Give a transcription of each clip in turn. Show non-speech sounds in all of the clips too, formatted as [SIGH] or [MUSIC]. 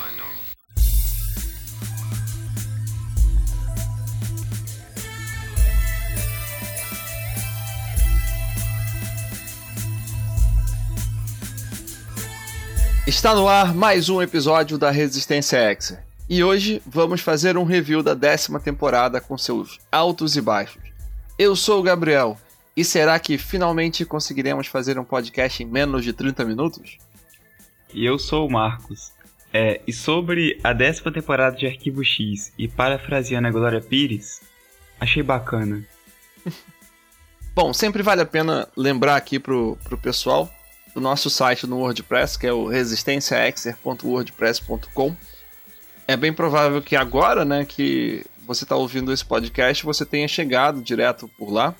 define normal? Está no ar mais um episódio da Resistência X. E hoje vamos fazer um review da décima temporada com seus altos e baixos. Eu sou o Gabriel, e será que finalmente conseguiremos fazer um podcast em menos de 30 minutos? E eu sou o Marcos. É, e sobre a décima temporada de Arquivo X e parafraseando a Glória Pires, achei bacana. [LAUGHS] Bom, sempre vale a pena lembrar aqui pro, pro pessoal do nosso site no WordPress, que é o resistenciaexer.wordpress.com. É bem provável que agora, né, que você está ouvindo esse podcast, você tenha chegado direto por lá,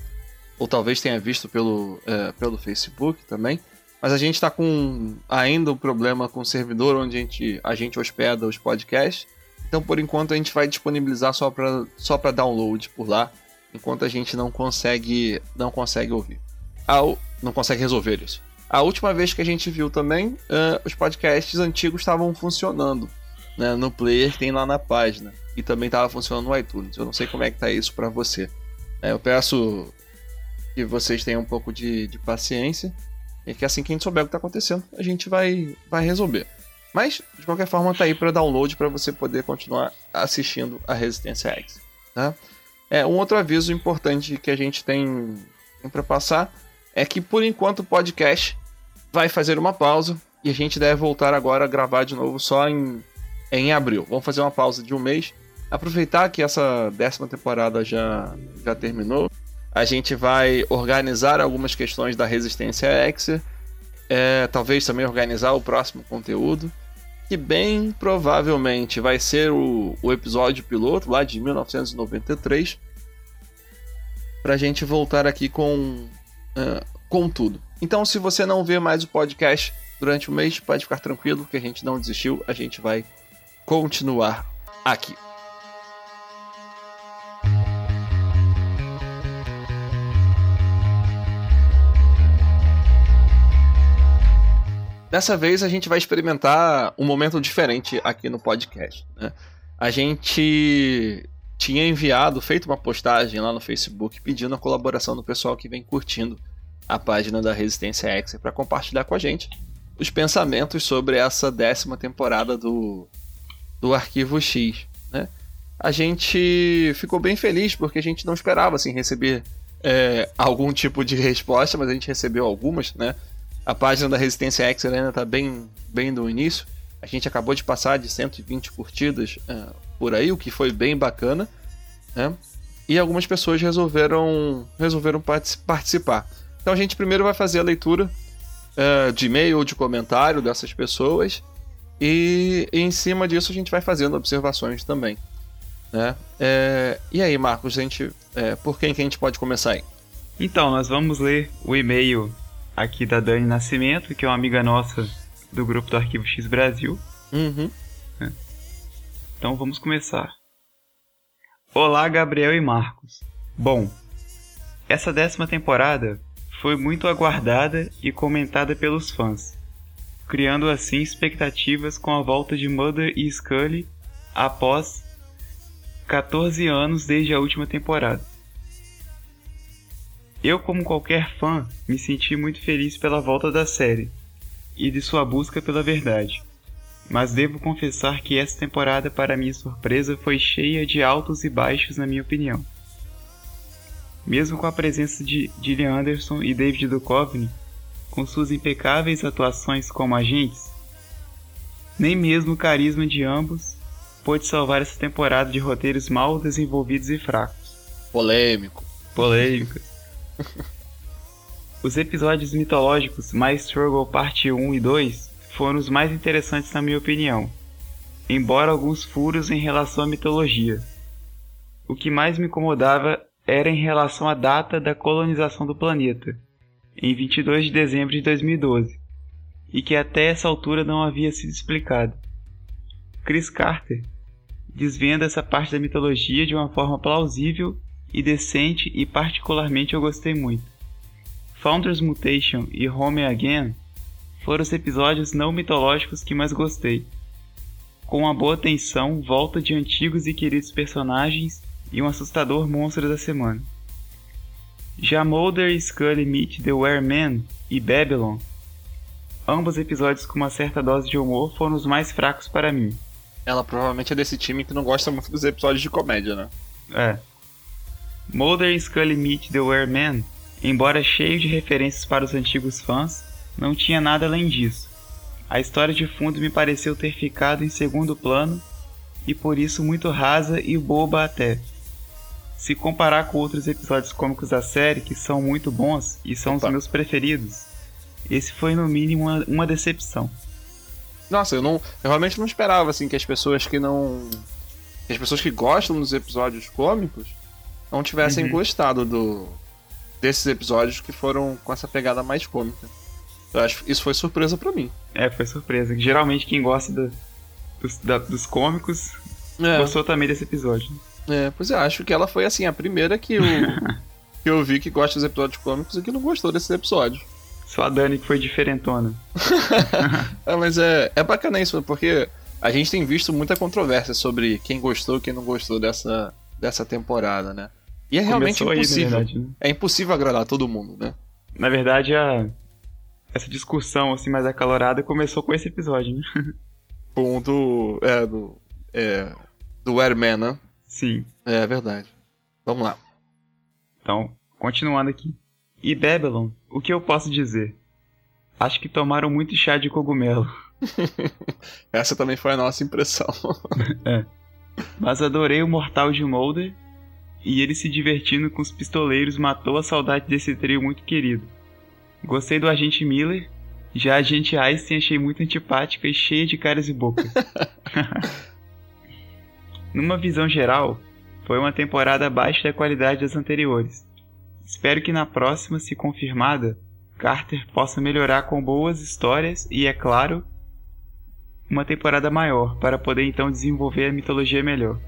ou talvez tenha visto pelo, é, pelo Facebook também. Mas a gente está com ainda um problema com o servidor onde a gente, a gente hospeda os podcasts. Então, por enquanto, a gente vai disponibilizar só para só download por lá, enquanto a gente não consegue não consegue ouvir. Não consegue resolver isso. A última vez que a gente viu também, uh, os podcasts antigos estavam funcionando né, no player que tem lá na página. E também estava funcionando no iTunes. Eu não sei como é que tá isso para você. É, eu peço que vocês tenham um pouco de, de paciência. E que assim que a gente souber o que está acontecendo, a gente vai, vai resolver. Mas, de qualquer forma, tá aí para download para você poder continuar assistindo a Resistência X. Tá? É, um outro aviso importante que a gente tem, tem para passar é que, por enquanto, o podcast vai fazer uma pausa e a gente deve voltar agora a gravar de novo só em, em abril. Vamos fazer uma pausa de um mês. Aproveitar que essa décima temporada já, já terminou a gente vai organizar algumas questões da resistência Exer, é, talvez também organizar o próximo conteúdo, que bem provavelmente vai ser o, o episódio piloto lá de 1993, para a gente voltar aqui com, uh, com tudo. Então, se você não vê mais o podcast durante o mês, pode ficar tranquilo que a gente não desistiu, a gente vai continuar aqui. Dessa vez a gente vai experimentar um momento diferente aqui no podcast. Né? A gente tinha enviado, feito uma postagem lá no Facebook pedindo a colaboração do pessoal que vem curtindo a página da Resistência X para compartilhar com a gente os pensamentos sobre essa décima temporada do, do Arquivo X. Né? A gente ficou bem feliz porque a gente não esperava assim, receber é, algum tipo de resposta, mas a gente recebeu algumas, né? A página da Resistência X ainda está bem, bem no início. A gente acabou de passar de 120 curtidas uh, por aí, o que foi bem bacana. Né? E algumas pessoas resolveram, resolveram participar. Então a gente primeiro vai fazer a leitura uh, de e-mail ou de comentário dessas pessoas. E, e, em cima disso a gente vai fazendo observações também. Né? É, e aí, Marcos, a gente, é, por quem que a gente pode começar aí? Então, nós vamos ler o e-mail aqui da Dani Nascimento, que é uma amiga nossa do grupo do Arquivo X Brasil. Uhum. É. Então vamos começar. Olá, Gabriel e Marcos. Bom, essa décima temporada foi muito aguardada e comentada pelos fãs, criando assim expectativas com a volta de Mother e Scully após 14 anos desde a última temporada. Eu, como qualquer fã, me senti muito feliz pela volta da série e de sua busca pela verdade. Mas devo confessar que essa temporada, para minha surpresa, foi cheia de altos e baixos, na minha opinião. Mesmo com a presença de Gillian Anderson e David Duchovny, com suas impecáveis atuações como agentes, nem mesmo o carisma de ambos pôde salvar essa temporada de roteiros mal desenvolvidos e fracos. Polêmico. Polêmico. [LAUGHS] Os episódios mitológicos My Struggle Parte 1 e 2 foram os mais interessantes na minha opinião, embora alguns furos em relação à mitologia. O que mais me incomodava era em relação à data da colonização do planeta, em 22 de dezembro de 2012, e que até essa altura não havia sido explicado. Chris Carter desvenda essa parte da mitologia de uma forma plausível e decente e particularmente eu gostei muito. Founders Mutation e Home Again foram os episódios não mitológicos que mais gostei. com uma boa tensão, volta de antigos e queridos personagens e um assustador monstro da semana. Já Mulder e Scully Meet the Wereman e Babylon, ambos episódios com uma certa dose de humor, foram os mais fracos para mim. Ela provavelmente é desse time que não gosta muito dos episódios de comédia, né? É. Mulder e Scully Meet the Wereman, embora cheio de referências para os antigos fãs, não tinha nada além disso. A história de fundo me pareceu ter ficado em segundo plano e por isso muito rasa e boba até. Se comparar com outros episódios cômicos da série, que são muito bons e são Opa. os meus preferidos, esse foi no mínimo uma, uma, decepção. Nossa, eu não, eu realmente não esperava assim que as pessoas que não, que as pessoas que gostam dos episódios cômicos não tivessem uhum. gostado do desses episódios que foram com essa pegada mais cômica. Eu acho que isso foi surpresa para mim. É, foi surpresa. Geralmente quem gosta do, dos, da, dos cômicos é. gostou também desse episódio. É, pois é, acho que ela foi assim, a primeira que eu, [LAUGHS] que eu vi que gosta dos episódios cômicos e que não gostou desses episódios. Só a Dani que foi diferentona. [LAUGHS] é, mas é, é bacana isso, porque a gente tem visto muita controvérsia sobre quem gostou e quem não gostou dessa, dessa temporada, né? E é realmente Começou impossível. Aí, verdade, né? É impossível agradar todo mundo, né? Na verdade, a, essa discussão assim mais acalorada começou com esse episódio, né? [LAUGHS] Com do. É, do. É. Do Airman, né? Sim. É verdade. Vamos lá. Então, continuando aqui. E Babylon, o que eu posso dizer? Acho que tomaram muito chá de cogumelo. [LAUGHS] Essa também foi a nossa impressão. [LAUGHS] é. Mas adorei o Mortal de Mulder e ele se divertindo com os pistoleiros matou a saudade desse trio muito querido. Gostei do agente Miller. Já a agente Einstein achei muito antipática e cheia de caras e bocas. [LAUGHS] [LAUGHS] Numa visão geral, foi uma temporada abaixo da qualidade das anteriores. Espero que na próxima, se confirmada, Carter possa melhorar com boas histórias e, é claro, uma temporada maior para poder então desenvolver a mitologia melhor.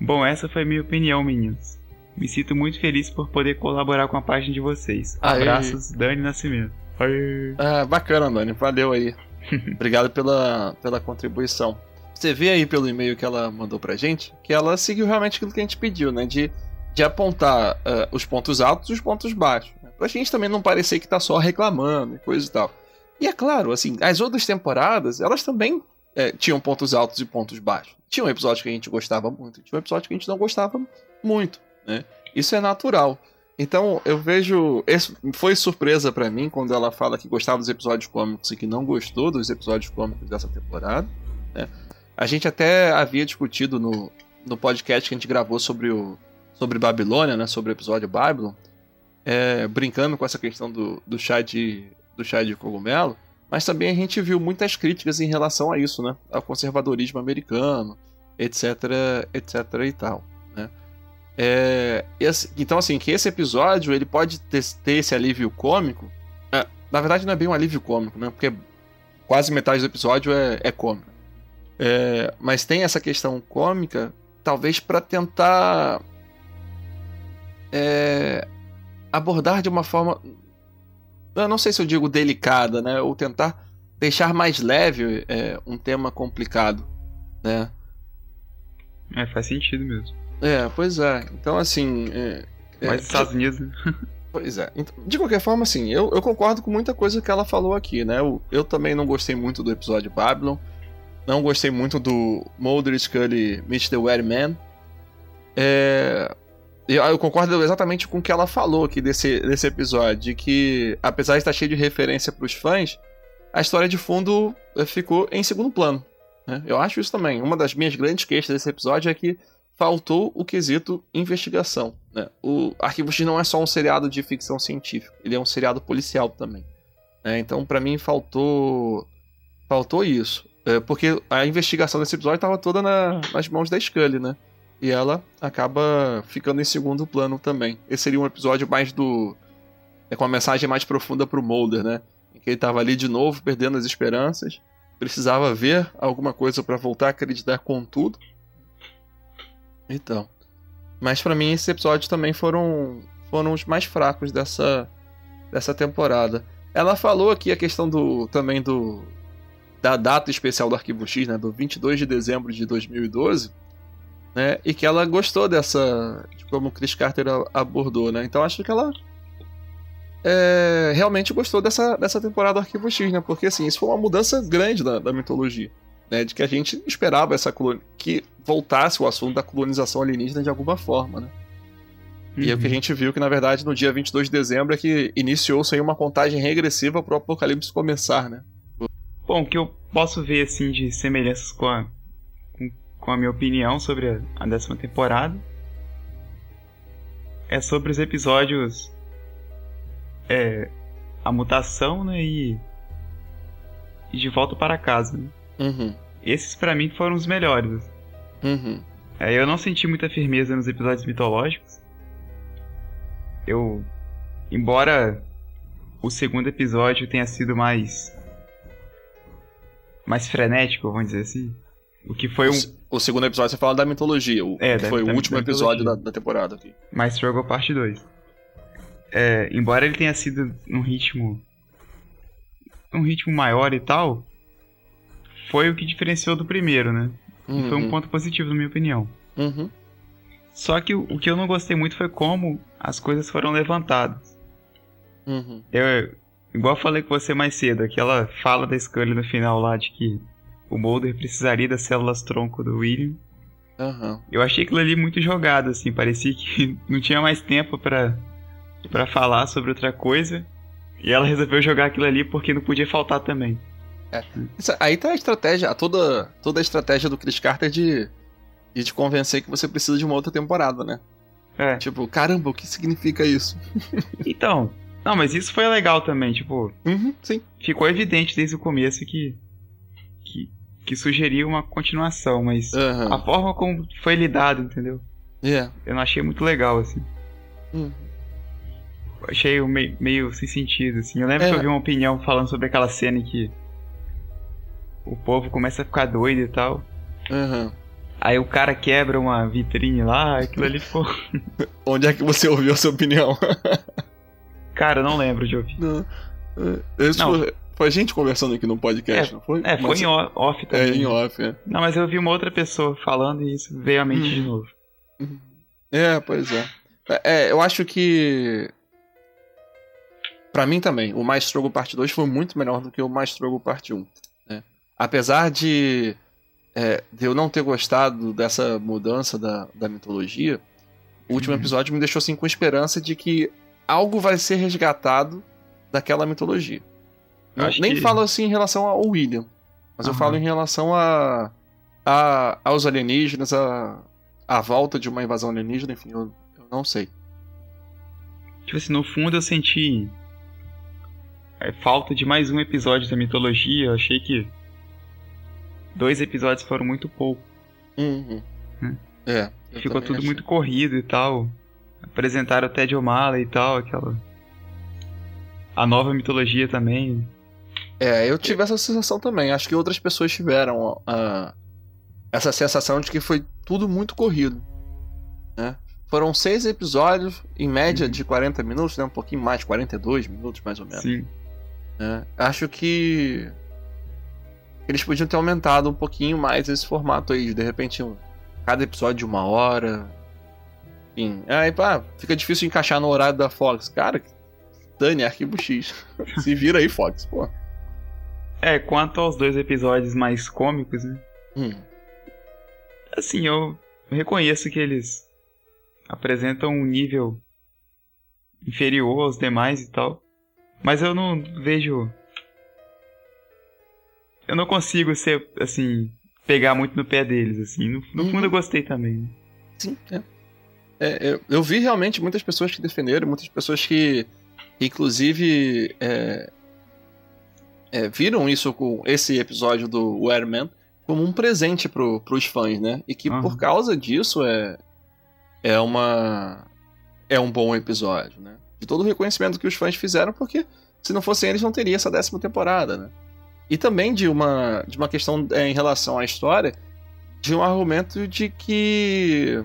Bom, essa foi minha opinião, meninos. Me sinto muito feliz por poder colaborar com a página de vocês. Abraços, Aê. Dani Nascimento. Aê. Ah, bacana, Dani. Valeu aí. [LAUGHS] Obrigado pela, pela contribuição. Você vê aí pelo e-mail que ela mandou pra gente que ela seguiu realmente aquilo que a gente pediu, né? De, de apontar uh, os pontos altos e os pontos baixos. Né? Pra gente também não parecer que tá só reclamando e coisa e tal. E é claro, assim, as outras temporadas, elas também é, tinham pontos altos e pontos baixos. Tinha um episódio que a gente gostava muito, tinha um episódio que a gente não gostava muito. Né? Isso é natural. Então eu vejo. Esse foi surpresa para mim quando ela fala que gostava dos episódios cômicos e que não gostou dos episódios cômicos dessa temporada. Né? A gente até havia discutido no, no podcast que a gente gravou sobre o sobre Babilônia, né? Sobre o episódio Babylon, é, brincando com essa questão do, do chá de do chá de cogumelo, mas também a gente viu muitas críticas em relação a isso, né? Ao conservadorismo americano, etc, etc e tal, né? É, esse, então, assim, que esse episódio ele pode ter, ter esse alívio cômico. É, na verdade, não é bem um alívio cômico, né? Porque quase metade do episódio é, é cômico. É, mas tem essa questão cômica, talvez para tentar é, abordar de uma forma. Eu não sei se eu digo delicada, né? Ou tentar deixar mais leve é, um tema complicado, né? É, faz sentido mesmo. É, pois é. Então, assim. É, é Mais Estados Unidos, né? [LAUGHS] Pois é. Então, de qualquer forma, assim, eu, eu concordo com muita coisa que ela falou aqui, né? Eu, eu também não gostei muito do episódio Babylon. Não gostei muito do Mulder Scully Meet the Man. É, eu, concordo exatamente com o que ela falou aqui desse, desse episódio. De que, apesar de estar cheio de referência para os fãs, a história de fundo eh, ficou em segundo plano. Né? Eu acho isso também. Uma das minhas grandes queixas desse episódio é que faltou o quesito investigação. Né? O Arquivo X não é só um seriado de ficção científica, ele é um seriado policial também. Né? Então, para mim, faltou faltou isso. É, porque a investigação desse episódio estava toda na, nas mãos da Scully, né? E ela acaba ficando em segundo plano também. Esse seria um episódio mais do. É com uma mensagem mais profunda pro Mulder, né? Em que ele estava ali de novo, perdendo as esperanças. Precisava ver alguma coisa para voltar a acreditar com tudo. Então. Mas para mim esses episódios também foram foram os mais fracos dessa dessa temporada. Ela falou aqui a questão do também do da data especial do Arquivo X, né, do 22 de dezembro de 2012, né, e que ela gostou dessa, de como Chris Carter abordou, né, então acho que ela é, realmente gostou dessa, dessa temporada do Arquivo X, né, porque assim, isso foi uma mudança grande da, da mitologia, né, de que a gente esperava essa que voltasse o assunto da colonização alienígena de alguma forma, né. Uhum. E é o que a uhum. gente viu que, na verdade, no dia 22 de dezembro é que iniciou-se aí uma contagem regressiva para o apocalipse começar, né? Bom, o que eu posso ver, assim, de semelhanças com a, com, a minha opinião sobre a, a décima temporada é sobre os episódios é, a mutação, né, e, e de volta para casa. Né? Uhum. Esses para mim foram os melhores. Uhum. É, eu não senti muita firmeza nos episódios mitológicos eu. Embora o segundo episódio tenha sido mais. mais frenético, vamos dizer assim. O que foi um. O segundo episódio você fala da mitologia, o, é, que foi da, o último episódio da, da, temporada aqui. Mais Struggle Parte 2. É, embora ele tenha sido num ritmo. um ritmo maior e tal, foi o que diferenciou do primeiro, né? Uhum. Foi um ponto positivo, na minha opinião. Uhum. Só que o, o, que eu não gostei muito foi como as coisas foram levantadas. Uhum. Eu, igual eu falei com você mais cedo, aquela fala da Scully no final lá de que o Mulder precisaria das células tronco do William. Uhum. Eu achei aquilo ali muito jogado, assim, parecia que [LAUGHS] não tinha mais tempo para para falar sobre outra coisa. E ela resolveu jogar aquilo ali porque não podia faltar também. É. Isso, aí tá a estratégia, toda, toda a estratégia do Chris Carter de e te convencer que você precisa de uma outra temporada, né? É. Tipo, caramba, o que significa isso? [LAUGHS] então, não, mas isso foi legal também, tipo. Uhum, sim. Ficou evidente desde o começo que. Que, sugeria uma continuação, mas uhum. a forma como foi lidado, entendeu? Yeah. Eu não achei muito legal, assim. Uhum. achei meio, meio sem sentido, assim. Eu lembro é. que eu vi uma opinião falando sobre aquela cena em que o povo começa a ficar doido e tal. Uhum. Aí o cara quebra uma vitrine lá, aquilo ali ficou. [LAUGHS] [LAUGHS] Onde é que você ouviu a sua opinião? cara, eu não lembro de ouvir. Não. Esse não. Foi, a gente conversando aqui no podcast, é, não foi? É, foi mas, em off é, também. É, em off, é. Não, mas eu ouvi uma outra pessoa falando e isso veio à mente hum. de novo. É, pois é. É, eu acho que. Pra mim também, o Mais Strogo Parte 2 foi muito melhor do que o Mais Strogo Parte 1. Né? Apesar de é, de eu não ter gostado dessa mudança da, da mitologia, o último uhum. episódio me deixou assim com esperança de que algo vai ser resgatado daquela mitologia. Eu nem que... falo assim em relação ao William, mas uhum. eu falo em relação a, a aos alienígenas, a, a volta de uma invasão alienígena, enfim, eu, eu não sei. Tipo assim, no fundo eu senti é, falta de mais um episódio da mitologia. Eu achei que dois episódios foram muito pouco. Uhum. Hum. É. Ficou tudo achei. muito corrido e tal. Apresentaram o Ted O'Malley e tal, aquela. A nova mitologia também. É, eu tive essa sensação também. Acho que outras pessoas tiveram uh, essa sensação de que foi tudo muito corrido. Né? Foram seis episódios, em média uhum. de 40 minutos, né? Um pouquinho mais, 42 minutos mais ou menos. Sim. É, acho que eles podiam ter aumentado um pouquinho mais esse formato aí, de repente cada episódio de uma hora. Enfim, aí pá, fica difícil encaixar no horário da Fox. Cara, Dani, Arquivo X. [LAUGHS] Se vira aí, Fox, pô. É, quanto aos dois episódios mais cômicos, né? Hum. Assim, eu reconheço que eles apresentam um nível inferior aos demais e tal. Mas eu não vejo eu não consigo ser, assim, pegar muito no pé deles, assim. No, no fundo eu uhum. gostei também. Sim, é. é eu, eu, vi realmente muitas pessoas que defenderam, muitas pessoas que, inclusive, é, é, viram isso com esse episódio do Wereman como um presente pro, pros fãs, né? E que uhum. por causa disso é, é uma é um bom episódio, né? De todo o reconhecimento que os fãs fizeram, porque se não fossem eles não teria essa décima temporada, né? E também de uma, de uma questão é, em relação à história, de um argumento de que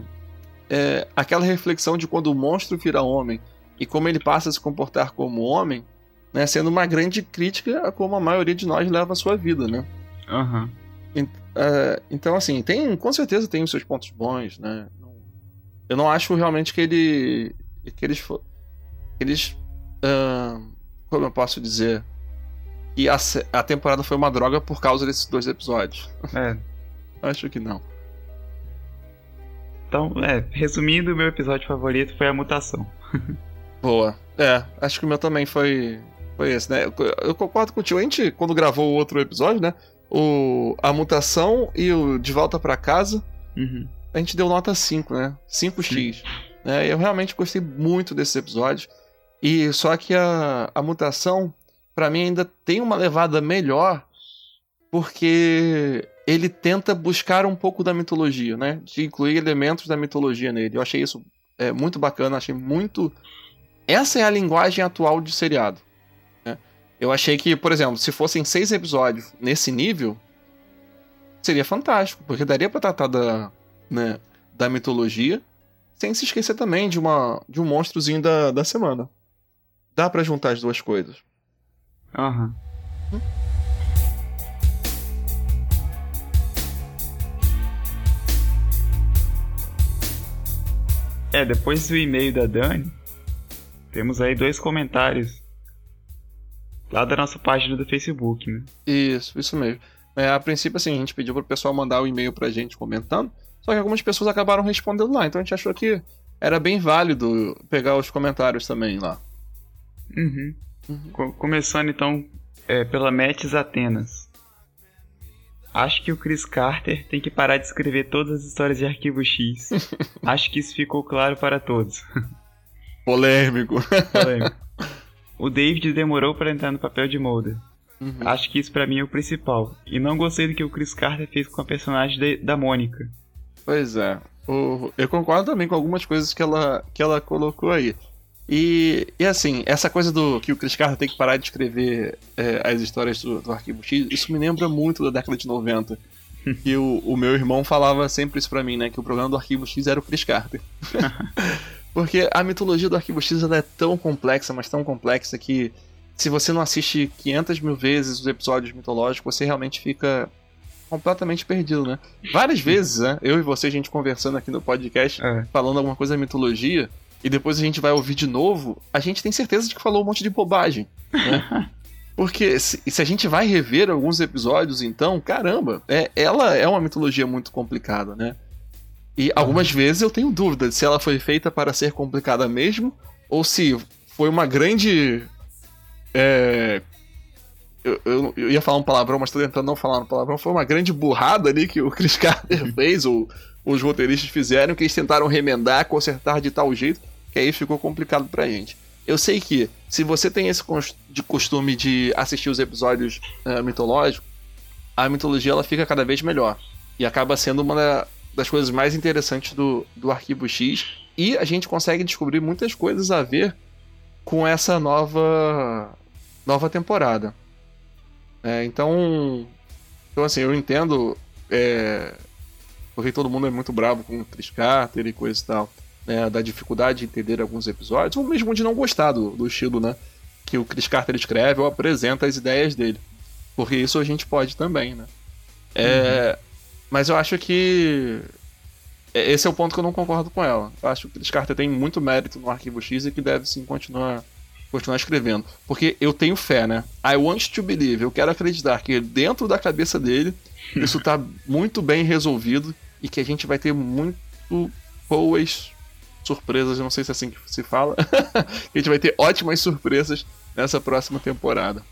é, aquela reflexão de quando o monstro vira homem e como ele passa a se comportar como homem, né, sendo uma grande crítica a como a maioria de nós leva a sua vida, né? Aham. Uh, então, assim, tem, com certeza tem os seus pontos bons, né? Eu não acho realmente que ele. que eles. Que eles. Uh, como eu posso dizer? Que a, a temporada foi uma droga por causa desses dois episódios. É. [LAUGHS] acho que não. Então, é, resumindo, o meu episódio favorito foi a mutação. [LAUGHS] Boa. É, acho que o meu também foi. Foi esse, né? Eu, concordo contigo. A gente, quando gravou o outro episódio, né? O, a mutação e o De Volta para Casa. Uhum. A gente deu nota 5, né? 5x. Né? Eu realmente gostei muito desses episódios. E só que a, a mutação, para mim, ainda tem uma levada melhor. Porque ele tenta buscar um pouco da mitologia, né? De incluir elementos da mitologia nele. Eu achei isso é, muito bacana, achei muito. Essa é a linguagem atual de seriado. Eu achei que, por exemplo, se fossem seis episódios nesse nível, seria fantástico, porque daria para tratar da, né, da mitologia, sem se esquecer também de, uma, de um monstrozinho da, da semana. Dá para juntar as duas coisas. Aham. Uhum. Hum? É, depois do e-mail da Dani, temos aí dois comentários lá da nossa página do Facebook, né? Isso, isso mesmo. É, a princípio, assim, a gente pediu pro pessoal mandar o um e-mail pra gente comentando, só que algumas pessoas acabaram respondendo lá, então a gente achou que era bem válido pegar os comentários também lá. Uhum. uhum. Começando então é, pela Metis Atenas. Acho que o Chris Carter tem que parar de escrever todas as histórias de Arquivo X. [LAUGHS] Acho que isso ficou claro para todos. Polêmico. Polêmico. [LAUGHS] O David demorou para entrar no papel de Mulder. Uhum. Acho que isso para mim é o principal. E não gostei do que o Chris Carter fez com a personagem de, da Mônica. Pois é. O, eu concordo também com algumas coisas que ela, que ela colocou aí. E, e assim, essa coisa do que o Chris Carter tem que parar de escrever é, as histórias do, do, Arquivo X, isso me lembra muito da década de 90. [LAUGHS] e o, o meu irmão falava sempre isso pra mim, né? Que o programa do Arquivo X era o Chris Carter. [LAUGHS] Porque a mitologia do Arquivo X é tão complexa, mas tão complexa que se você não assiste 500 mil vezes os episódios mitológicos, você realmente fica completamente perdido, né? Várias vezes, né? Eu e você, a gente conversando aqui no podcast, é. falando alguma coisa da mitologia, e depois a gente vai ouvir de novo, a gente tem certeza de que falou um monte de bobagem. Né? [LAUGHS] Porque se, se, a gente vai rever alguns episódios, então, caramba, é, ela é uma mitologia muito complicada, né? E algumas uhum. vezes eu tenho dúvida se ela foi feita para ser complicada mesmo, ou se foi uma grande. É, eu, eu, eu, ia falar um palavrão, mas tô tentando não falar um palavrão. Foi uma grande burrada ali que o Chris Carter fez, ou os roteiristas fizeram, que eles tentaram remendar, consertar de tal jeito que aí ficou complicado pra gente. Eu sei que, se você tem esse de costume de assistir os episódios uh, mitológicos, a mitologia ela fica cada vez melhor. E acaba sendo uma das coisas mais interessantes do, do Arquivo X. E a gente consegue descobrir muitas coisas a ver com essa nova, nova temporada. É, então, então, assim, eu entendo é, porque todo mundo é muito bravo com o Chris e coisa e tal né, da dificuldade de entender alguns episódios, ou mesmo de não gostar do, do estilo né, que o Chris Carter escreve ou apresenta as ideias dele. Porque isso a gente pode também, né? É, uhum. Mas eu acho que é, esse é o ponto que eu não concordo com ela. Eu acho que o Chris Carter tem muito mérito no Arquivo X e que deve sim continuar, continuar escrevendo. Porque eu tenho fé, né? I want to believe. Eu quero acreditar que dentro da cabeça dele isso tá [LAUGHS] muito bem resolvido e que a gente vai ter muito boas surpresas, não sei se é assim que se fala. [LAUGHS] a gente vai ter ótimas surpresas nessa próxima temporada.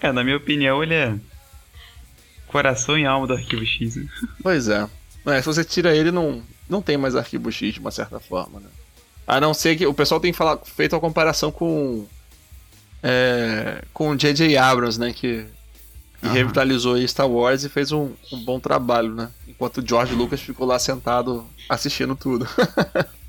É, na minha opinião, ele é coração e alma do Arquivo X. Né? Pois é. é. Se você tira ele, não, não tem mais Arquivo X de uma certa forma, né? A não ser que o pessoal tem falado, feito a comparação com é, com J.J. Abrams, né? Que, que uhum. revitalizou Star Wars e fez um, um bom trabalho, né? Enquanto o George Lucas ficou lá sentado assistindo tudo. [LAUGHS]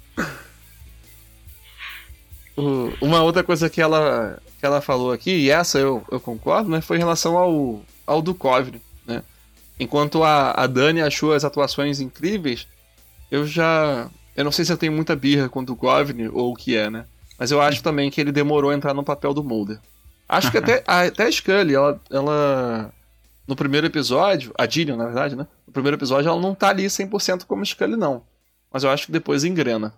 Uma outra coisa que ela, que ela falou aqui, e essa eu, eu concordo, né, foi em relação ao, ao Duchovny, né? Enquanto a, a Dani achou as atuações incríveis, eu já... Eu não sei se eu tenho muita birra com o Duchovny ou o que é, né? Mas eu acho também que ele demorou a entrar no papel do Mulder. Acho que [LAUGHS] até, até a Scully, ela, ela. No primeiro episódio, a Gillian, na verdade, né? No primeiro episódio, ela não tá ali 100% como Scully, não. Mas eu acho que depois engrena.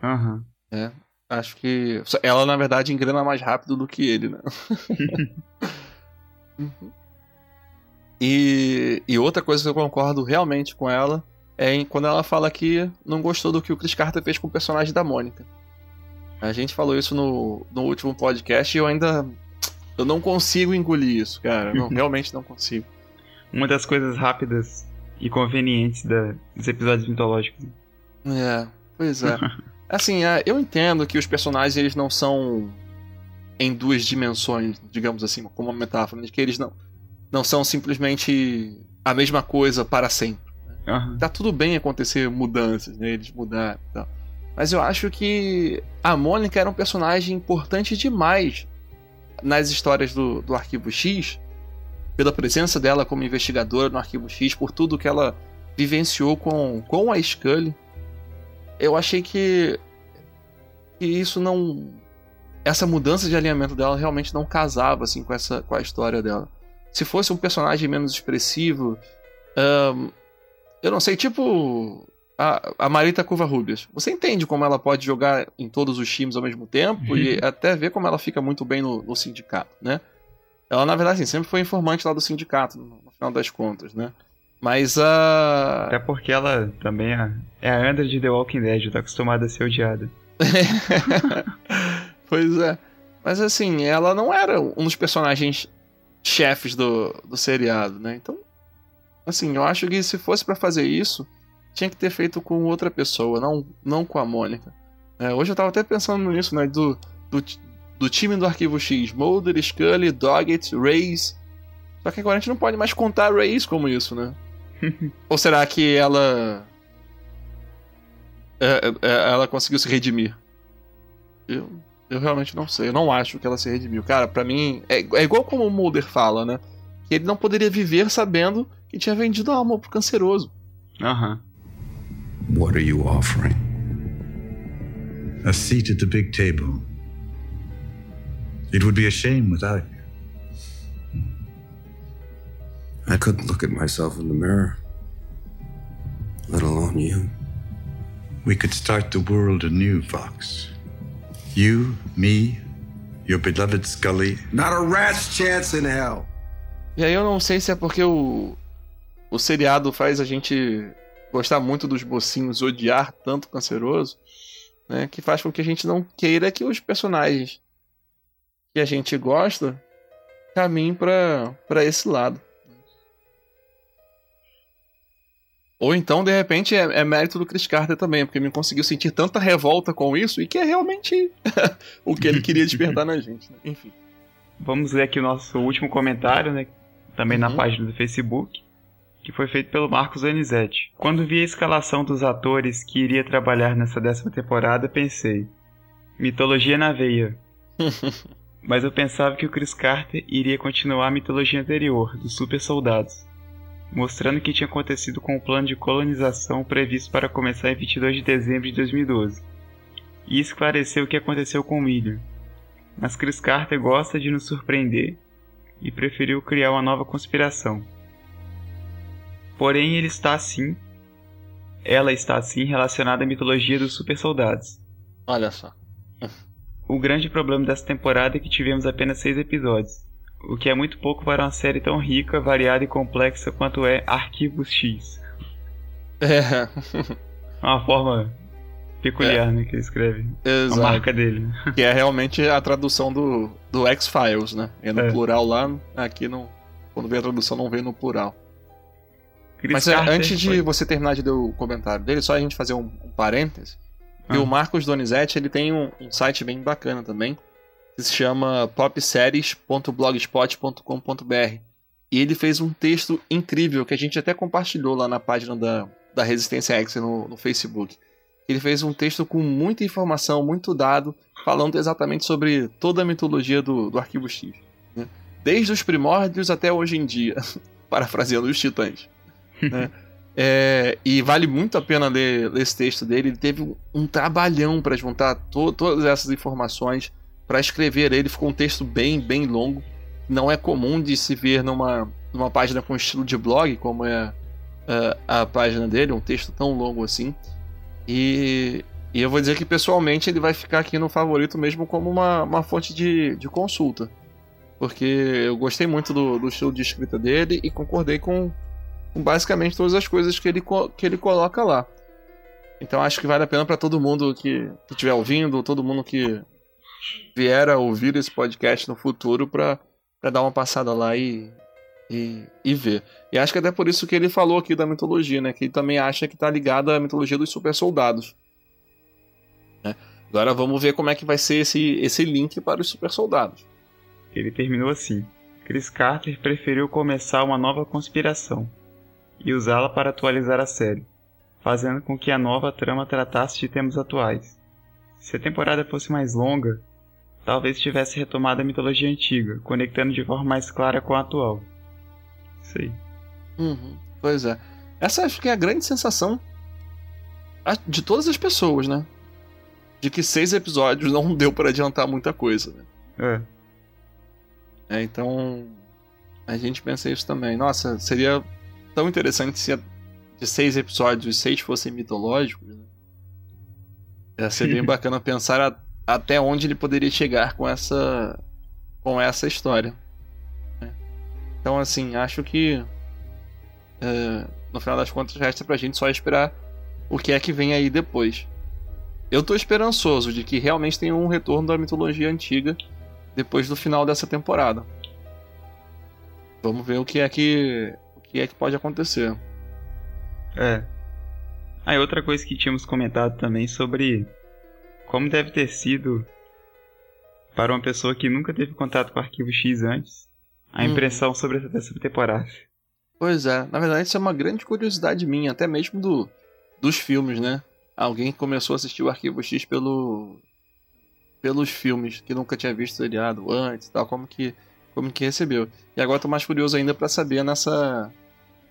Aham. Uhum. É. Acho que. Ela, na verdade, engrena mais rápido do que ele, né? [LAUGHS] uhum. e, e outra coisa que eu concordo realmente com ela é quando ela fala que não gostou do que o Chris Carter fez com o personagem da Mônica. A gente falou isso no, no último podcast e eu ainda. Eu não consigo engolir isso, cara. Não, [LAUGHS] realmente não consigo. Uma das coisas rápidas e convenientes da, dos episódios mitológicos. É, pois é. [LAUGHS] assim, é, eu entendo que os personagens eles não são em duas dimensões, digamos assim, como uma metáfora, de que eles não, não são simplesmente a mesma coisa para sempre. Uhum. Tá tudo bem acontecer mudanças, né? Eles mudaram e tal. Mas eu acho que a Mônica era um personagem importante demais nas histórias do, do Arquivo X, pela presença dela como investigadora no Arquivo X, por tudo que ela vivenciou com, com a Scully. Eu achei que, que isso não. Essa mudança de alinhamento dela realmente não casava assim com, essa, com a história dela. Se fosse um personagem menos expressivo, um, eu não sei, tipo a, a Marita Curva Rubias. Você entende como ela pode jogar em todos os times ao mesmo tempo uhum. e até ver como ela fica muito bem no, no, sindicato, né? Ela, na verdade, assim, sempre foi informante lá do sindicato, no, no final das contas, né? Mas a. Até porque ela também é, é a Andra de The Walking Dead, tá acostumada a ser odiada. [LAUGHS] pois é. Mas assim, ela não era um dos personagens chefes do, do seriado, né? Então, Assim, eu acho que se fosse para fazer isso, tinha que ter feito com outra pessoa, não, não com a Mônica. É, hoje eu tava até pensando nisso, né? Do, do, do time do Arquivo X: Mulder, Scully, Doggett, Reyes. Só que agora a gente não pode mais contar Reyes como isso, né? [LAUGHS] Ou será que ela. É, é, ela conseguiu se redimir? Eu, eu realmente não sei. Eu não acho que ela se redimiu. Cara, para mim. É, é igual como o Mulder fala, né? Que ele não poderia viver sabendo que tinha vendido a alma pro canceroso. Aham. What are you offering? A seat at the big table. It would be a shame without you. I couldn't look at myself in the mirror, let alone you. We could start the world anew, Fox. You, me, your beloved Scully. Not a rat's chance in hell. E aí eu não sei se é porque o o seriado faz a gente gostar muito dos mocinhos, odiar tanto o canceroso, né? Que faz com que a gente não queira que os personagens que a gente gosta caminhem para esse lado. Ou então, de repente, é, é, mérito do Chris Carter também, porque me conseguiu sentir tanta revolta com isso e que é realmente [LAUGHS] o que ele queria despertar na gente. Né? Enfim. Vamos ler aqui o nosso último comentário, né? Também uhum. na página do Facebook que foi feito pelo Marcos Donizete. Quando vi a escalação dos atores que iria trabalhar nessa décima temporada, pensei: mitologia na veia. [LAUGHS] Mas eu pensava que o Chris Carter iria continuar a mitologia anterior, dos super soldados, mostrando o que tinha acontecido com o plano de colonização previsto para começar em 22 de dezembro de 2012, e esclareceu o que aconteceu com William. Mas Chris Carter gosta de nos surpreender e preferiu criar uma nova conspiração. Porém, ele está assim. Ela está assim relacionada à mitologia dos super soldados. Olha só. o grande problema dessa temporada é que tivemos apenas seis episódios, o que é muito pouco para uma série tão rica, variada e complexa quanto é Arquivos X. É. [LAUGHS] Uma forma peculiar, é. né, que ele escreve. Exato. A marca dele. Que é realmente a tradução do, do X-Files, né? É no é. plural lá, aqui não. Quando vem a tradução não vem no plural. Chris Mas Carter antes de foi. você terminar de ler o comentário dele, só a gente fazer um, um parêntese. Ah. E o Marcos Donizete, ele tem um, um, site bem bacana também, que se chama popseries.blogspot.com.br. E ele fez um texto incrível que a gente até compartilhou lá na página da, da Resistência X no, no Facebook. Ele fez um texto com muita informação, muito dado, falando exatamente sobre toda a mitologia do, do Arquivo X. Né? Desde os primórdios até hoje em dia, [LAUGHS] parafraseando os titãs. Né? É, e vale muito a pena ler, ler, esse texto dele. Ele teve um trabalhão para juntar to, todas essas informações para escrever ele, ficou um texto bem, bem longo. Não é comum de se ver numa, numa página com estilo de blog, como é uh, a página dele, um texto tão longo assim. E, e, eu vou dizer que pessoalmente ele vai ficar aqui no favorito mesmo como uma, uma fonte de, de consulta. Porque eu gostei muito do, do estilo de escrita dele e concordei com, com basicamente todas as coisas que ele, que ele coloca lá. Então acho que vale a pena para todo mundo que estiver ouvindo, todo mundo que vier a ouvir esse podcast no futuro para dar uma passada lá e, e, e, ver. E acho que até por isso que ele falou aqui da mitologia, né? Que ele também acha que tá ligado à mitologia dos super soldados. Né? Agora vamos ver como é que vai ser esse, esse link para os super soldados. Ele terminou assim. Chris Carter preferiu começar uma nova conspiração e usá-la para atualizar a série fazendo com que a nova trama tratasse de temas atuais. Se a temporada fosse mais longa, talvez tivesse retomado a mitologia antiga, conectando de forma mais clara com a atual. Isso aí. Uhum, pois é. Essa acho que é a grande sensação de todas as pessoas, né? De que seis episódios [LAUGHS] não deu para adiantar muita coisa, né? É. é. Então, a gente pensa isso também. Nossa, seria tão interessante se de seis episódios, os seis fossem mitológicos, né? Ia ser bem [LAUGHS] bacana pensar a, até onde ele poderia chegar com essa com essa história. Né? Então, assim, acho que é, no final das contas resta pra gente só esperar o que é que vem aí depois. Eu tô esperançoso de que realmente tenha um retorno da mitologia antiga depois do final dessa temporada. Vamos ver o que é que que é que pode acontecer. É. Aí ah, outra coisa que tínhamos comentado também sobre como deve ter sido para uma pessoa que nunca teve contato com o Arquivo X antes a uhum. impressão hum. sobre essa temporada. Pois é, na verdade isso é uma grande curiosidade minha, até mesmo do, dos filmes, né? Alguém começou a assistir o Arquivo X pelo pelos filmes, que nunca tinha visto seriado antes, tal, como que como que recebeu. E agora tô mais curioso ainda para saber nessa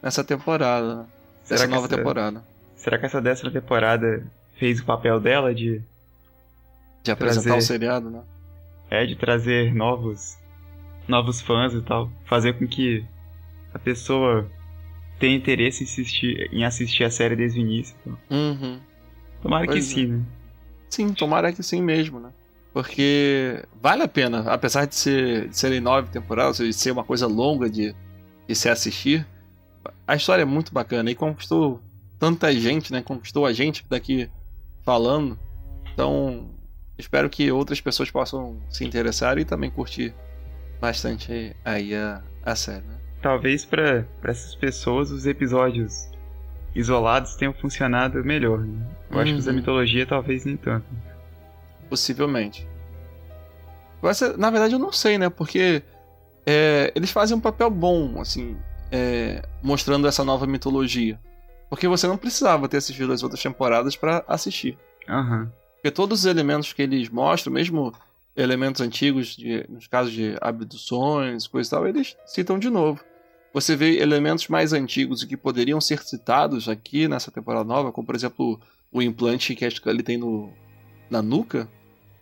nessa temporada. Será essa nova essa, temporada. Será que essa décima temporada fez o papel dela de. De apresentar trazer, o seriado, né? É, de trazer novos. novos fãs e tal. Fazer com que a pessoa tenha interesse em assistir, em assistir a série desde o início. Então. Uhum. Tomara pois que é. sim, né? Sim, tomara que sim mesmo, né? Porque vale a pena, apesar de, ser, de serem nove temporadas, de ser uma coisa longa de, de se assistir, a história é muito bacana e conquistou tanta gente, né? Conquistou a gente daqui falando. Então, espero que outras pessoas possam se interessar e também curtir bastante aí a, a série, né? Talvez para essas pessoas os episódios isolados tenham funcionado melhor. Né? Eu uhum. acho que os da uhum. mitologia talvez nem tanto. Possivelmente. na verdade eu não sei, né? Porque é, eles fazem um papel bom, assim é, mostrando essa nova mitologia. Porque você não precisava ter assistido as outras temporadas para assistir. Uhum. Porque todos os elementos que eles mostram, mesmo elementos antigos, de, nos casos de abduções, coisa e tal, eles citam de novo. Você vê elementos mais antigos e que poderiam ser citados aqui nessa temporada nova, como por exemplo o implante que ele tem no, na nuca,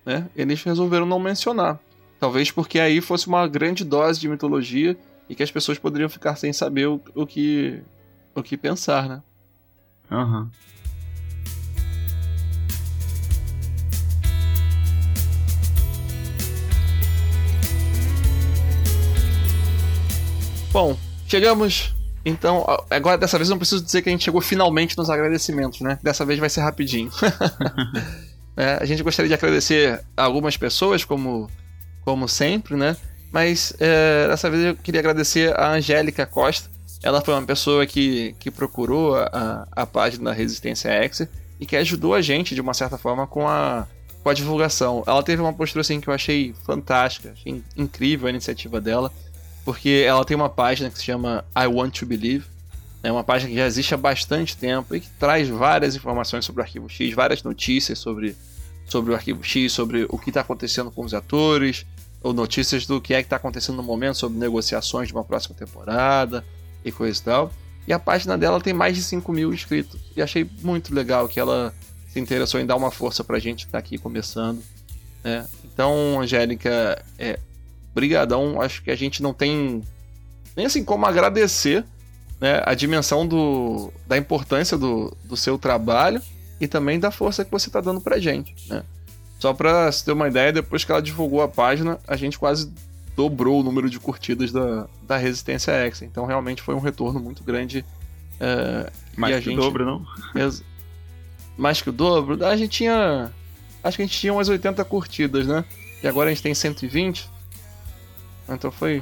né? Eles resolveram não mencionar. Talvez porque aí fosse uma grande dose de mitologia e que as pessoas poderiam ficar sem saber o, o que o que pensar, né? Aham. Uhum. Bom, chegamos. Então, agora dessa vez eu não preciso dizer que a gente chegou finalmente nos agradecimentos, né? Dessa vez vai ser rapidinho. [LAUGHS] é, a gente gostaria de agradecer algumas pessoas, como, como sempre, né? Mas é, dessa vez eu queria agradecer a Angélica Costa. Ela foi uma pessoa que, que procurou a, a página da Resistência X e que ajudou a gente, de uma certa forma, com a, com a divulgação. Ela teve uma postura assim que eu achei fantástica, achei incrível a iniciativa dela, porque ela tem uma página que se chama I Want to Believe. É uma página que já existe há bastante tempo e que traz várias informações sobre o Arquivo X, várias notícias sobre, sobre o Arquivo X, sobre o que está acontecendo com os atores, ou notícias do que é que está acontecendo no momento sobre negociações de uma próxima temporada e coisa e tal. E a página dela tem mais de 5 mil inscritos. E achei muito legal que ela se interessou em dar uma força pra gente que tá aqui começando. Né? Então, Angélica, é, brigadão. Acho que a gente não tem nem assim como agradecer né, a dimensão do, da importância do, do seu trabalho e também da força que você está dando pra gente. Né? Só pra se ter uma ideia, depois que ela divulgou a página, a gente quase dobrou o número de curtidas da, da Resistência X. Então realmente foi um retorno muito grande. É, Mais que gente... o dobro, não? Mais que o dobro? A gente tinha. Acho que a gente tinha umas 80 curtidas, né? E agora a gente tem 120. Então foi.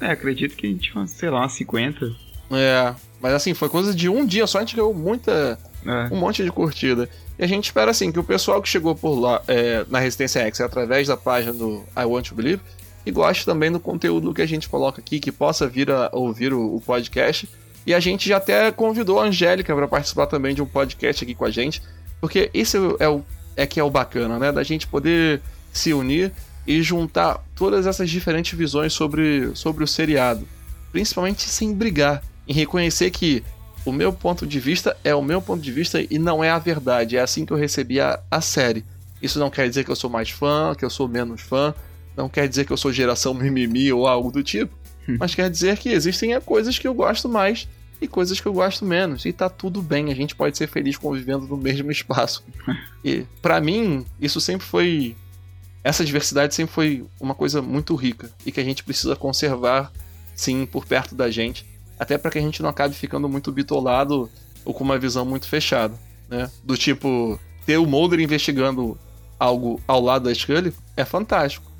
É, acredito que a gente tinha, sei lá, umas 50. É. Mas assim, foi coisa de um dia só, a gente ganhou muita. É. um monte de curtida. E a gente espera assim que o pessoal que chegou por lá é, na Resistência X através da página do I Want to Believe e goste também do conteúdo que a gente coloca aqui, que possa vir a ouvir o, o podcast. E a gente já até convidou a Angélica para participar também de um podcast aqui com a gente, porque esse é o é que é o bacana, né? Da gente poder se unir e juntar todas essas diferentes visões sobre, sobre o seriado, principalmente sem brigar, em reconhecer que o meu ponto de vista é o meu ponto de vista e não é a verdade. É assim que eu recebi a, a série. Isso não quer dizer que eu sou mais fã, que eu sou menos fã, não quer dizer que eu sou geração mimimi ou algo do tipo, mas quer dizer que existem coisas que eu gosto mais e coisas que eu gosto menos. E tá tudo bem, a gente pode ser feliz convivendo no mesmo espaço. [LAUGHS] E para mim, isso sempre foi. Essa diversidade sempre foi uma coisa muito rica e que a gente precisa conservar, sim, por perto da gente até para que a gente não acabe ficando muito bitolado ou com uma visão muito fechada, né? Do tipo, ter o Mulder investigando algo ao lado da Scully é fantástico.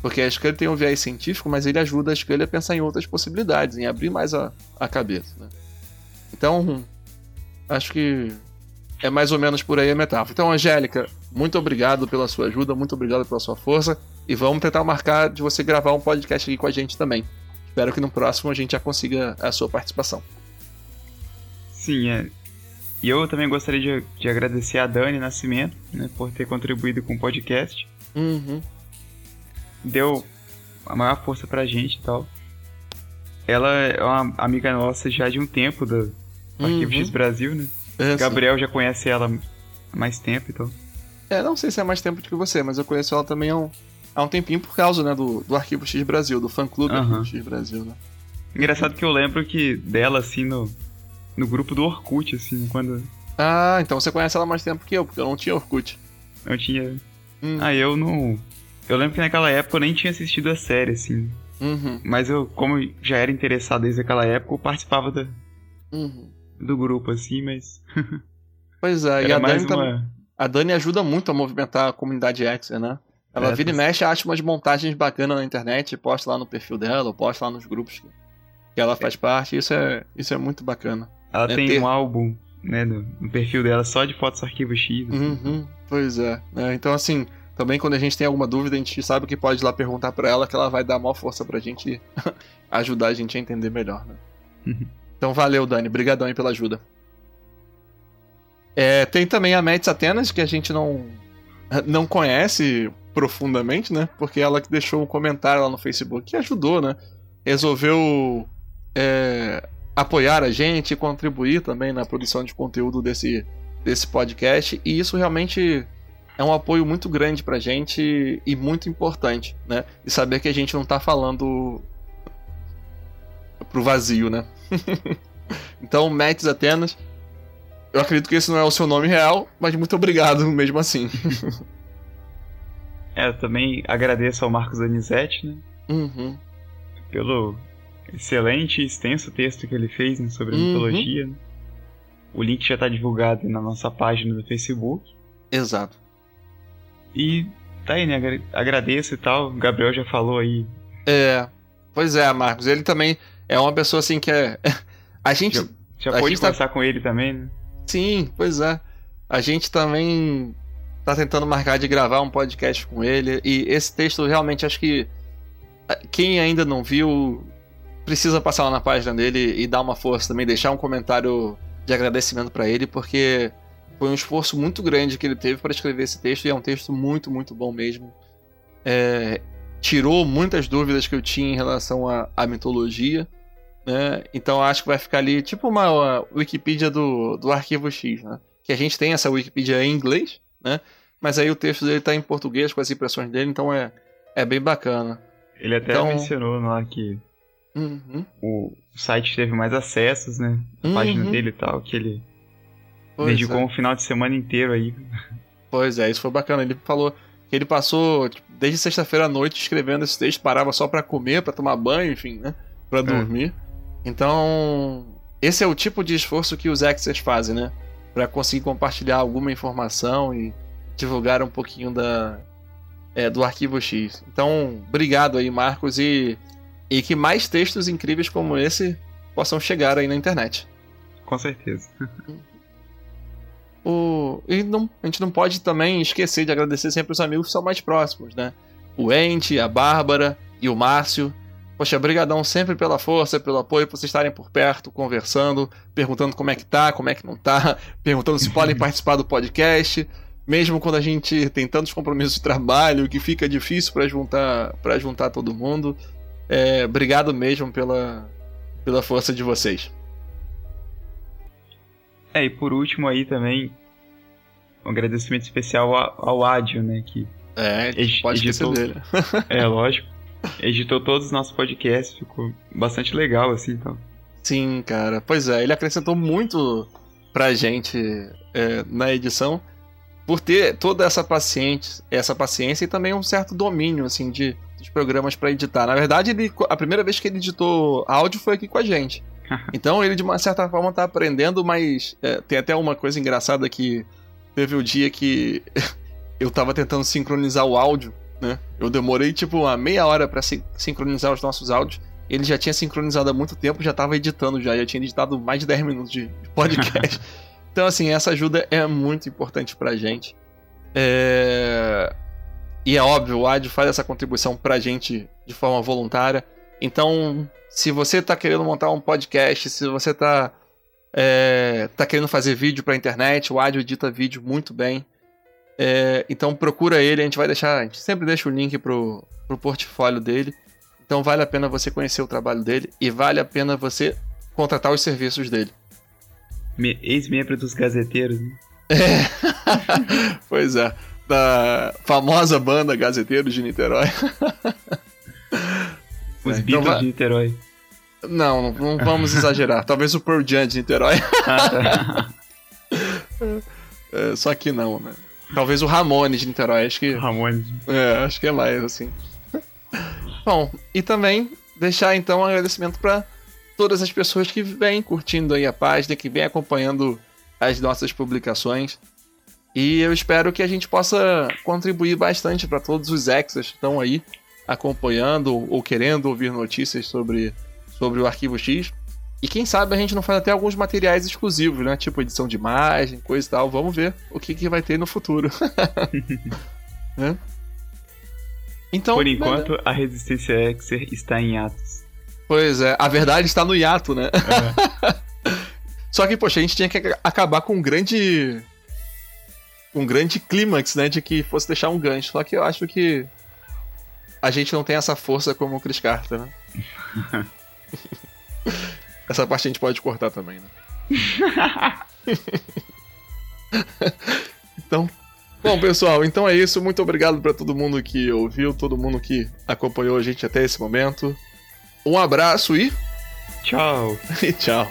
Porque a Scully tem um viés científico, mas ele ajuda a Scully a pensar em outras possibilidades, em abrir mais a, a cabeça, né? Então, acho que é mais ou menos por aí a metáfora. Então, Angélica, muito obrigado pela sua ajuda, muito obrigado pela sua força. E vamos tentar marcar de você gravar um podcast aqui com a gente também. Espero que no próximo a gente já consiga a sua participação. Sim, é. E eu também gostaria de, de agradecer a Dani Nascimento, né, por ter contribuído com o podcast. Uhum. Deu a maior força pra gente e tal. Ela é uma amiga nossa já de um tempo do Arquivo Uhum. X Brasil, né? É, sim. Gabriel já conhece ela há mais tempo, então. É, não sei se é mais tempo do que você, mas eu conheço ela também há um, há um tempinho por causa, né, do, do Arquivo X Brasil, do fã-clube Aham. Arquivo X Brasil, né? Engraçado que eu lembro que dela, assim, no, no grupo do Orkut, assim, quando Ah, então você conhece ela mais tempo que eu, porque eu não tinha Orkut. eu tinha. Hum, Ah, eu não. Eu lembro que naquela época eu nem tinha assistido a série, assim. uhum, Mas eu, como já era interessado desde aquela época, eu participava da- uhum. do grupo, assim, mas. [LAUGHS] Pois é, e Era a mais Dani, uma. a Dani ajuda muito a movimentar a comunidade Exer, né? Ela É, vira e tá- mexe, acha umas montagens bacanas na internet, posta lá no perfil dela, ou posta lá nos grupos que, que ela faz parte, isso é, isso é muito bacana. Ela É tem ter- um álbum, né, no, perfil dela só de fotos arquivo X. assim. Uhum, pois é. né? Então, assim, também quando a gente tem alguma dúvida, a gente sabe que pode ir lá perguntar pra ela, que ela vai dar maior força pra gente [LAUGHS] ajudar a gente a entender melhor, né? Uhum. Então, valeu, Dani. Brigadão aí pela ajuda. É, tem também a Mets Atenas, que a gente não, não conhece profundamente, né? Porque ela que deixou um comentário lá no Facebook que ajudou, né? Resolveu é, apoiar a gente e contribuir também na produção de conteúdo desse, desse podcast. E isso realmente é um apoio muito grande pra gente e muito importante, né? E saber que a gente não tá falando pro vazio, né? [LAUGHS] então, Mets Atenas, eu acredito que esse não é o seu nome real, mas muito obrigado mesmo assim. [LAUGHS] É, eu também agradeço ao Marcos Donizete, né, Uhum. pelo excelente e extenso texto que ele fez né, sobre a Uhum. mitologia. né. O link já está divulgado na nossa página do Facebook. Exato. E tá aí, né? agra- Agradeço e tal. O Gabriel já falou aí. É, pois é, Marcos. Ele também é uma pessoa assim que é. [LAUGHS] A gente. Já, já gente tá- conversar com ele também, né? Sim, pois é. A gente também tá tentando marcar de gravar um podcast com ele. E esse texto realmente acho que eh, quem ainda não viu precisa passar lá na página dele e dar uma força também, deixar um comentário de agradecimento pra ele, porque foi um esforço muito grande que ele teve para escrever esse texto e é um texto muito, muito bom mesmo. É, tirou muitas dúvidas que eu tinha em relação à, à mitologia. Né? Então acho que vai ficar ali tipo uma, uma Wikipedia do, do Arquivo X, né? Que a gente tem essa Wikipedia em inglês, né? Mas aí o texto dele tá em português com as impressões dele, então é, é bem bacana. Ele até Então- mencionou lá que Uhum. o site teve mais acessos, né? A Uhum. página dele e tal, que ele Pois dedicou é. um final de semana inteiro aí. Pois é, isso foi bacana. Ele falou que ele passou tipo, desde sexta-feira à noite escrevendo esse texto, parava só pra comer, pra tomar banho, enfim, né? Pra dormir. Então, esse é o tipo de esforço que os Exers fazem, né? Pra conseguir compartilhar alguma informação e divulgar um pouquinho da é, do Arquivo X. Então, obrigado aí, Marcos, e, e que mais textos incríveis como esse possam chegar aí na internet. Com certeza. O... E não, a gente não pode também esquecer de agradecer sempre os amigos que são mais próximos, né? O Ente, a Bárbara e o Márcio. Poxa, brigadão sempre pela força, pelo apoio, por vocês estarem por perto, conversando, perguntando como é que tá, como é que não tá, [LAUGHS] perguntando se podem [LAUGHS] participar do podcast, mesmo quando a gente tem tantos compromissos de trabalho que fica difícil para juntar para juntar todo mundo. É, obrigado mesmo pela, pela força de vocês. É, e por último aí também, um agradecimento especial ao, ao Ádio, né? Que É, Edi- pode editou- dele. [LAUGHS] é lógico. Editou todos os nossos podcasts, ficou bastante legal, assim, então. Sim, cara. Pois é, ele acrescentou muito pra gente é, na edição por ter toda essa paciência, essa paciência e também um certo domínio assim de dos programas pra editar. Na verdade, ele, a primeira vez que ele editou áudio foi aqui com a gente. [LAUGHS] Então ele de uma certa forma tá aprendendo, mas é, tem até uma coisa engraçada que teve o dia que [LAUGHS] eu tava tentando sincronizar o áudio, né? Eu demorei tipo uma meia hora pra sin- sincronizar os nossos áudios. Ele já tinha sincronizado há muito tempo, já tava editando já, já tinha editado mais de 10 minutos de de podcast. [LAUGHS] então, assim, essa ajuda é muito importante pra gente. É... E é óbvio, o Ad faz essa contribuição pra gente de forma voluntária. Então, se você tá querendo montar um podcast, se você tá, é, tá querendo fazer vídeo pra internet, o Ad edita vídeo muito bem. É, então procura ele, a gente vai deixar, a gente sempre deixa o link pro, pro portfólio dele. Então vale a pena você conhecer o trabalho dele e vale a pena você contratar os serviços dele. Me- Ex-membro dos gazeteiros, né? [LAUGHS] pois é, da famosa banda Gazeteiros de Niterói. [LAUGHS] Os É, Beatles vai- de Niterói. Não, não, não vamos exagerar. Talvez o Pearl Jam de Niterói. Ah, [LAUGHS] tá. É, só que não, né? Talvez o Ramones de Niterói. Acho que Ramones. É, acho que é mais assim. Bom, e também deixar então um agradecimento para todas as pessoas que vêm curtindo aí a página, que vêm acompanhando as nossas publicações. E eu espero que a gente possa contribuir bastante para todos os exas que estão aí acompanhando ou querendo ouvir notícias sobre, sobre o Arquivo X. E quem sabe a gente não faz até alguns materiais exclusivos, né? Tipo edição de imagem, coisa e tal. Vamos ver o que, que vai ter no futuro. [LAUGHS] Né? Então, Por enquanto, a Resistência Exer está em atos. Pois é, a verdade está no hiato, né? É. [LAUGHS] Só que, poxa, a gente tinha que ac- acabar com um grande. Um grande clímax, né? De que fosse deixar um gancho. Só que eu acho que. A gente não tem essa força como o Chris Carter, né? [LAUGHS] essa parte a gente pode cortar também, né? [LAUGHS] então. Bom, pessoal, então é isso. Muito obrigado para todo mundo que ouviu, todo mundo que acompanhou a gente até esse momento. Um abraço e, Tchau. [LAUGHS] e tchau.